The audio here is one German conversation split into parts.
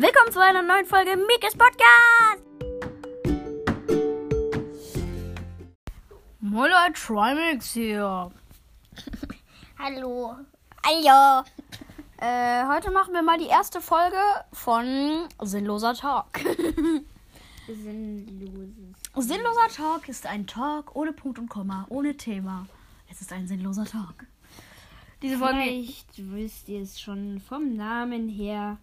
Willkommen zu einer neuen Folge Mikes Podcast. Moin Leute, Trimix hier. Hallo. Hallo. Äh, heute machen wir mal die erste Folge von Sinnloser Talk. Sinnloses. Sinnloser Talk ist ein Talk ohne Punkt und Komma, ohne Thema. Es ist ein sinnloser Talk. Diese Folge. Vielleicht wisst ihr es schon vom Namen her.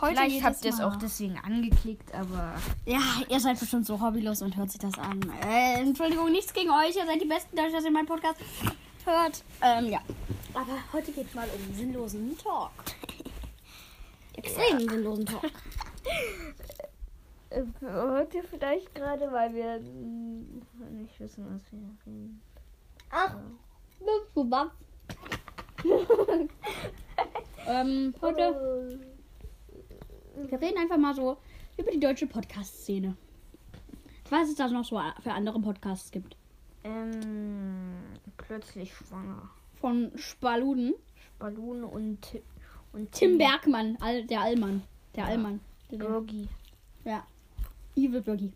Heute Vielleicht habt ihr es auch deswegen angeklickt, aber Ja, ihr seid bestimmt so hobbylos und hört sich das an. Äh, Entschuldigung, nichts gegen euch. Ihr seid die Besten, dadurch, dass ihr meinen Podcast hört. Ähm, ja. Aber heute geht es mal um sinnlosen Talk. Extrem sinnlosen Talk. hört ihr vielleicht gerade, weil wir nicht wissen, was wir reden. Ach, super. ähm, heute, wir reden einfach mal so über die deutsche Podcast-Szene. Was es da noch so für andere Podcasts gibt. Ähm, plötzlich schwanger. Von Spaluden. Ballon und und Tim Bergmann, All, der Allmann. Der Allmann. Der, der, Rogi. ja. Evil Boogie.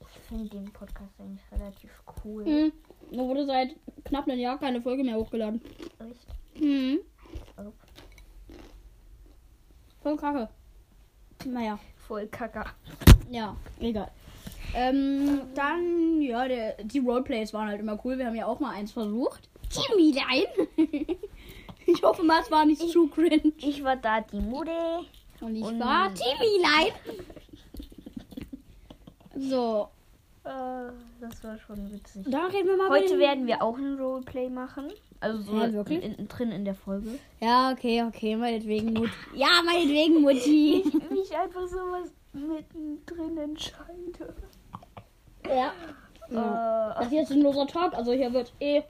Ich finde den Podcast eigentlich relativ cool. Mhm. Da wurde seit knapp einem Jahr keine Folge mehr hochgeladen. Echt? Mhm. Oh. Voll kacke. Naja. Voll kacker. Ja, egal. Ähm, dann, ja, der, die Roleplays waren halt immer cool. Wir haben ja auch mal eins versucht. Timmy Lein. ich hoffe mal, es war nicht zu cringe. Ich war da die Mutter. Und ich Und- war Timmy Lein. So, Äh, das war schon witzig. da reden wir mal Heute den- werden wir auch ein Roleplay machen. Also so Ja, wirklich? in, drin in der Folge. Ja, okay, okay, meinetwegen Mutti. Ja, meinetwegen Mutti. Mich einfach sowas mittendrin entscheide. ja. Äh, Das hier ist ein loser Talk, also hier wird eh.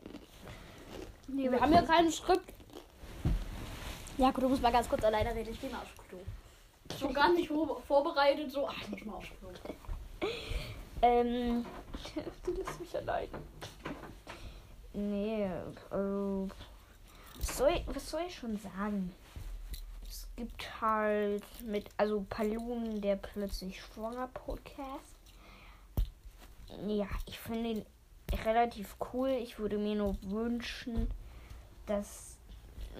nee, Wir haben ja kein Skript. Ja, du musst mal ganz kurz alleine reden. Ich geh mal aufs Klo. So gar nicht vor- vorbereitet, so. Ach, ich muss mal aufs Klo. Ähm, du lässt mich allein. Nee, äh, was, soll ich, was soll ich schon sagen? Es gibt halt mit, also Palun, der plötzlich schwanger Podcast. Ja, ich finde ihn relativ cool. Ich würde mir nur wünschen, dass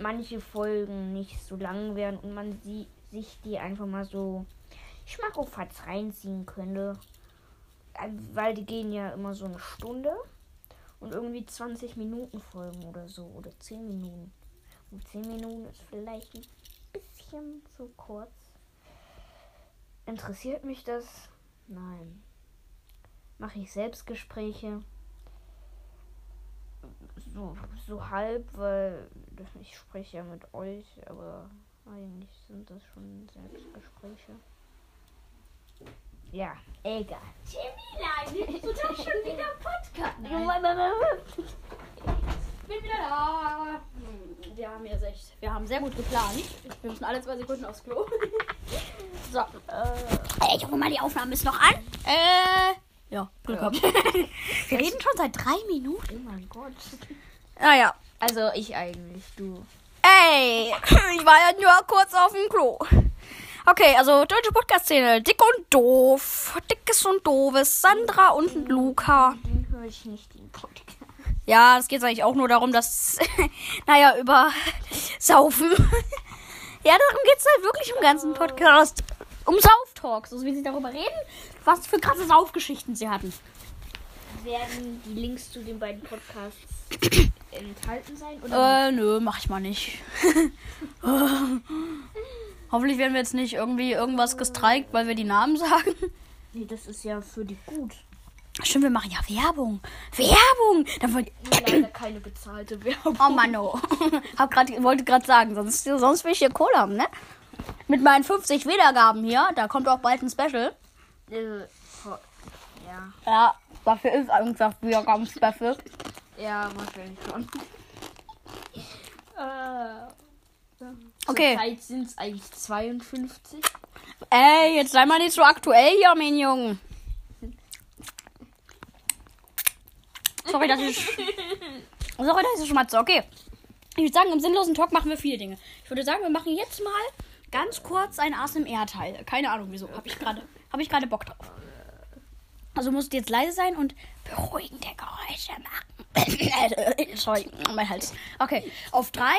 manche Folgen nicht so lang werden und man sie, sich die einfach mal so schmackofatz reinziehen könnte. Weil die gehen ja immer so eine Stunde und irgendwie 20 Minuten Folgen oder so oder 10 Minuten. Und 10 Minuten ist vielleicht ein bisschen zu kurz. Interessiert mich das? Nein. Mache ich Selbstgespräche? So, so halb, weil ich spreche ja mit euch, aber eigentlich sind das schon Selbstgespräche. Ja, egal. Timmy du das schon wieder Podcast? Ich bin wieder da. Hm, Wir haben jetzt echt, wir haben sehr gut geplant. Wir müssen alle zwei Sekunden aufs Klo. so. Äh, ich hoffe mal, die Aufnahme ist noch an. Äh, ja, Glück Ja. gehabt. Wir reden schon seit drei Minuten. Oh mein Gott. Naja. Also ich eigentlich, du. Ey, ich war ja nur kurz auf dem Klo. Okay, also deutsche Podcast-Szene. Dick und doof. Dickes und doofes. Sandra und Luca. Den höre ich nicht, den Podcast. Ja, es geht eigentlich auch nur darum, dass, naja, über Saufen. ja, darum geht es halt wirklich im ganzen Podcast. Um Sauftalks, also wie sie darüber reden, was für krasse Saufgeschichten sie hatten. Werden die Links zu den beiden Podcasts enthalten sein? Oder Äh, nö, mach ich mal nicht. Hoffentlich werden wir jetzt nicht irgendwie irgendwas gestreikt, weil wir die Namen sagen. nee, das ist ja für die gut. Stimmt, wir machen ja Werbung. Werbung! Dann wollt leider keine bezahlte Werbung. Oh Mann, oh. Hab grad, wollte gerade sagen, sonst, sonst will ich hier Kohle haben, ne? Mit meinen 50 Wiedergaben hier, da kommt auch bald ein Special. Äh, ja, Ja, dafür ist einfach Wiedergaben-Special. ja, wahrscheinlich schon. äh, Okay. Zurzeit sind es eigentlich 52. Ey, jetzt sei mal nicht so aktuell hier, mein Junge. Sorry, dass ich. Sorry, dass ich schon mal. Okay. Ich würde sagen, im sinnlosen Talk machen wir viele Dinge. Ich würde sagen, wir machen jetzt mal ganz kurz ein ASMR-Teil. Keine Ahnung wieso. Habe ich gerade hab ich gerade Bock drauf. Also musst du jetzt leise sein und beruhigende Geräusche machen. Sorry, mein Hals. Okay, auf drei,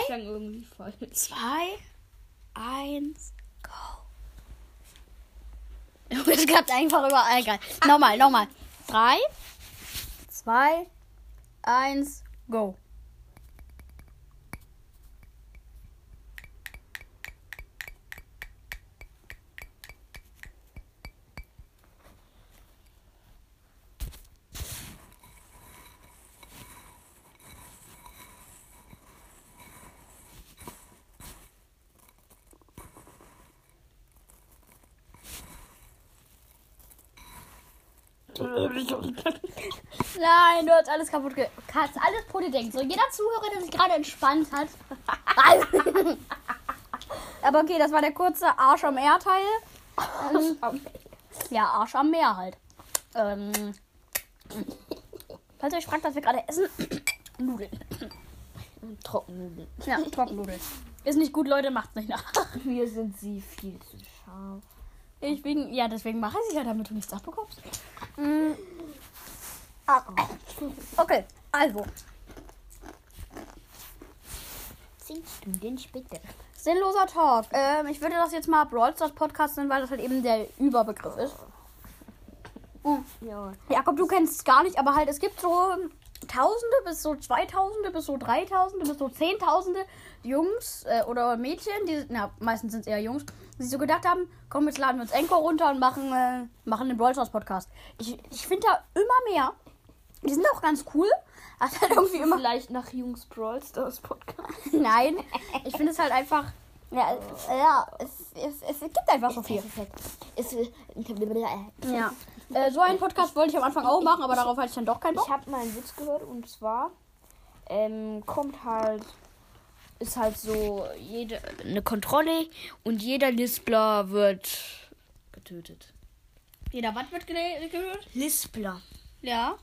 zwei, eins, go. Es klappt einfach überall. Egal. Nochmal, nochmal. Drei, zwei, eins, go. Nein, du hast alles kaputt ge hast alles denkt. So, jeder Zuhörer, der sich gerade entspannt hat. Aber okay, das war der kurze Arsch am Meer-Teil. Ähm, ja, Arsch am Meer halt. Ähm, falls ihr euch fragt, was wir gerade essen, Nudeln. Trockennudeln. Ja, Trockennudeln. Ist nicht gut, Leute, macht's nicht nach. Mir sind sie viel zu scharf. Ich wegen, ja, deswegen mache ich es ja, damit du nichts abbekommst. Mm. Ah. Okay, also. Zehn Stunden später. Sinnloser Talk. Ähm, ich würde das jetzt mal Brawl Stars Podcast nennen, weil das halt eben der Überbegriff ist. Ja. Jakob, du kennst es gar nicht, aber halt, es gibt so Tausende bis so Zweitausende bis so Dreitausende bis so Zehntausende Jungs äh, oder Mädchen, die, na, meistens sind es eher Jungs, die so gedacht haben, komm, jetzt laden wir uns Encore runter und machen, äh, machen den Brawl Stars Podcast. Ich, ich finde da immer mehr. Die sind auch ganz cool. Hat halt irgendwie immer Vielleicht nach Jungs Brawl Stars Podcast. Nein, ich finde es halt einfach. Ja, äh, ja es, es, es gibt einfach so viel. Es, Ja. Äh, so einen Podcast wollte ich am Anfang auch machen, aber darauf hatte ich dann doch keinen Ich Bock. habe mal einen Witz gehört und zwar ähm, kommt halt ist halt so jede eine Kontrolle und jeder Lispler wird getötet. Jeder Watt wird ge gehört? Lispler. Ja.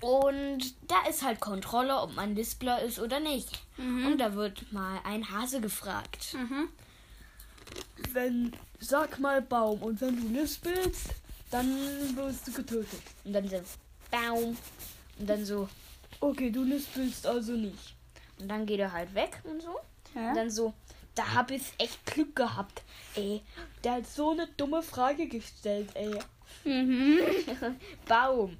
Und da ist halt Kontrolle, ob man Lispler ist oder nicht. Und da wird mal ein Hase gefragt. Mhm. Wenn, sag mal Baum und wenn du lispelst, dann wirst du getötet. Und dann so, Baum. Und dann so, okay, du lispelst also nicht. Und dann geht er halt weg und so. Ja. Und dann so, da hab ich echt Glück gehabt. Ey, der hat so eine dumme Frage gestellt, ey. Mhm. Baum.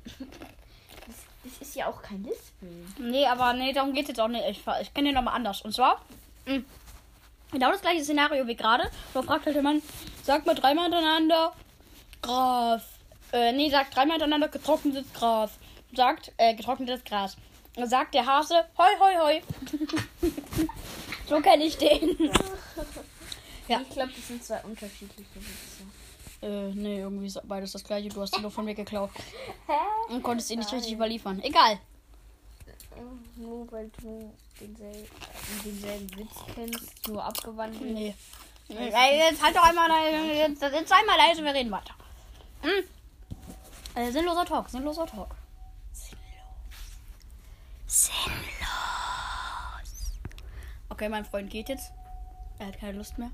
Das, das ist ja auch kein Lispeln. Nee, aber nee, darum geht es jetzt auch nicht. Ich, ich kenne den nochmal anders. Und zwar, mh, genau das gleiche Szenario wie gerade. Da fragt halt der Mann, sag mal dreimal hintereinander Gras. Äh, nee, sagt dreimal hintereinander getrocknetes Gras. Sagt, äh, getrocknetes Gras. Sagt der Hase, hoi, hoi, hoi. so kenne ich den. Ja. Ich glaube, das sind zwei unterschiedliche Witze. Äh, nee, irgendwie ist beides das gleiche. Du hast ihn nur von mir geklaut Hä? und konntest ihn nicht richtig überliefern. Egal. Nur weil du denselben, denselben Witz kennst, nur abgewandelt. Nee. Ey, jetzt halt doch einmal, jetzt, jetzt sei mal leise, wir reden weiter. Hm. Äh, sinnloser Talk, sinnloser Talk. Sinnlos. Sinnlos. Okay, mein Freund geht jetzt. Er hat keine Lust mehr.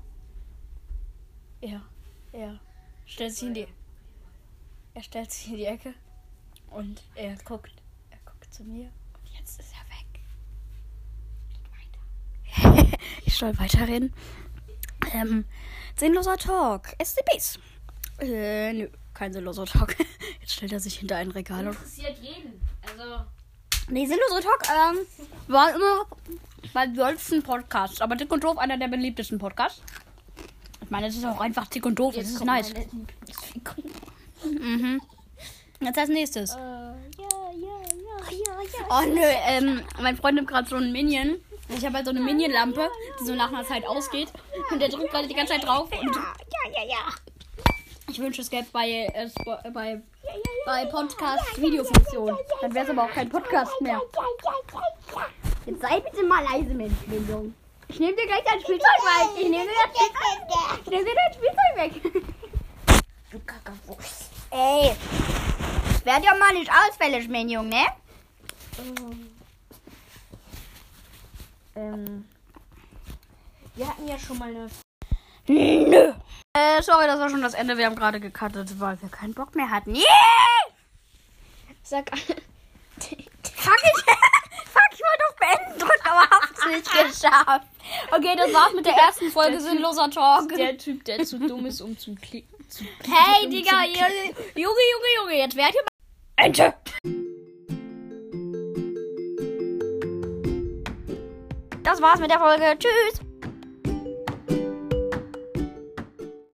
Er, er stellt sich in die, er stellt sich in die Ecke und er guckt, er guckt zu mir und jetzt ist er weg. Ich soll weiterreden. Ähm, sinnloser Talk. SCBs. Äh, nö, kein sinnloser Talk. Jetzt stellt er sich hinter ein Regal und. Interessiert jeden. Also, Nee, sinnloser Talk, ähm, war immer bei deutschen Podcasts. Aber Dick und Doof einer der beliebtesten Podcasts. Ich meine, es ist auch einfach Dick und Doof. Das ist kommt nice. Mhm. Jetzt als nächstes. Äh, ja, ja, ja, ja, ja. Oh nö, ähm, mein Freund nimmt gerade so einen Minion. Ich habe halt so eine Minion-Lampe, die so nach einer Zeit ausgeht. Und der drückt gerade die ganze Zeit drauf. Und Ja, ja, ja. Ich wünsche, es gäbe bei, äh, äh, bei, bei Podcast Videofunktion. Dann wäre es aber auch kein Podcast mehr. Jetzt sei bitte mal leise, Mensch, Junge. Ich nehme dir gleich dein Spielzeug weg. Ich nehme dir dein Spielzeug, ich dir dein Spielzeug weg. Du Kackerwurst. Ey, werd ja mal nicht ausfällig, mein Junge, ne? Ähm, wir hatten ja schon mal eine. Nö. Äh, sorry, das war schon das Ende. Wir haben gerade gecuttet, weil wir keinen Bock mehr hatten. Yeah! Sag. Fuck, ich, fuck, ich wollte auf Beenden drücken, aber hab's nicht geschafft. Okay, das war's mit der ersten Folge Der Typ- Sinnloser Talk. Der Typ, der zu dumm ist, um zu klicken. Zu Hey, um Digga, Junge, Junge, Junge, jetzt werdet ihr mal... Ente! Das war's mit der Folge. Tschüss!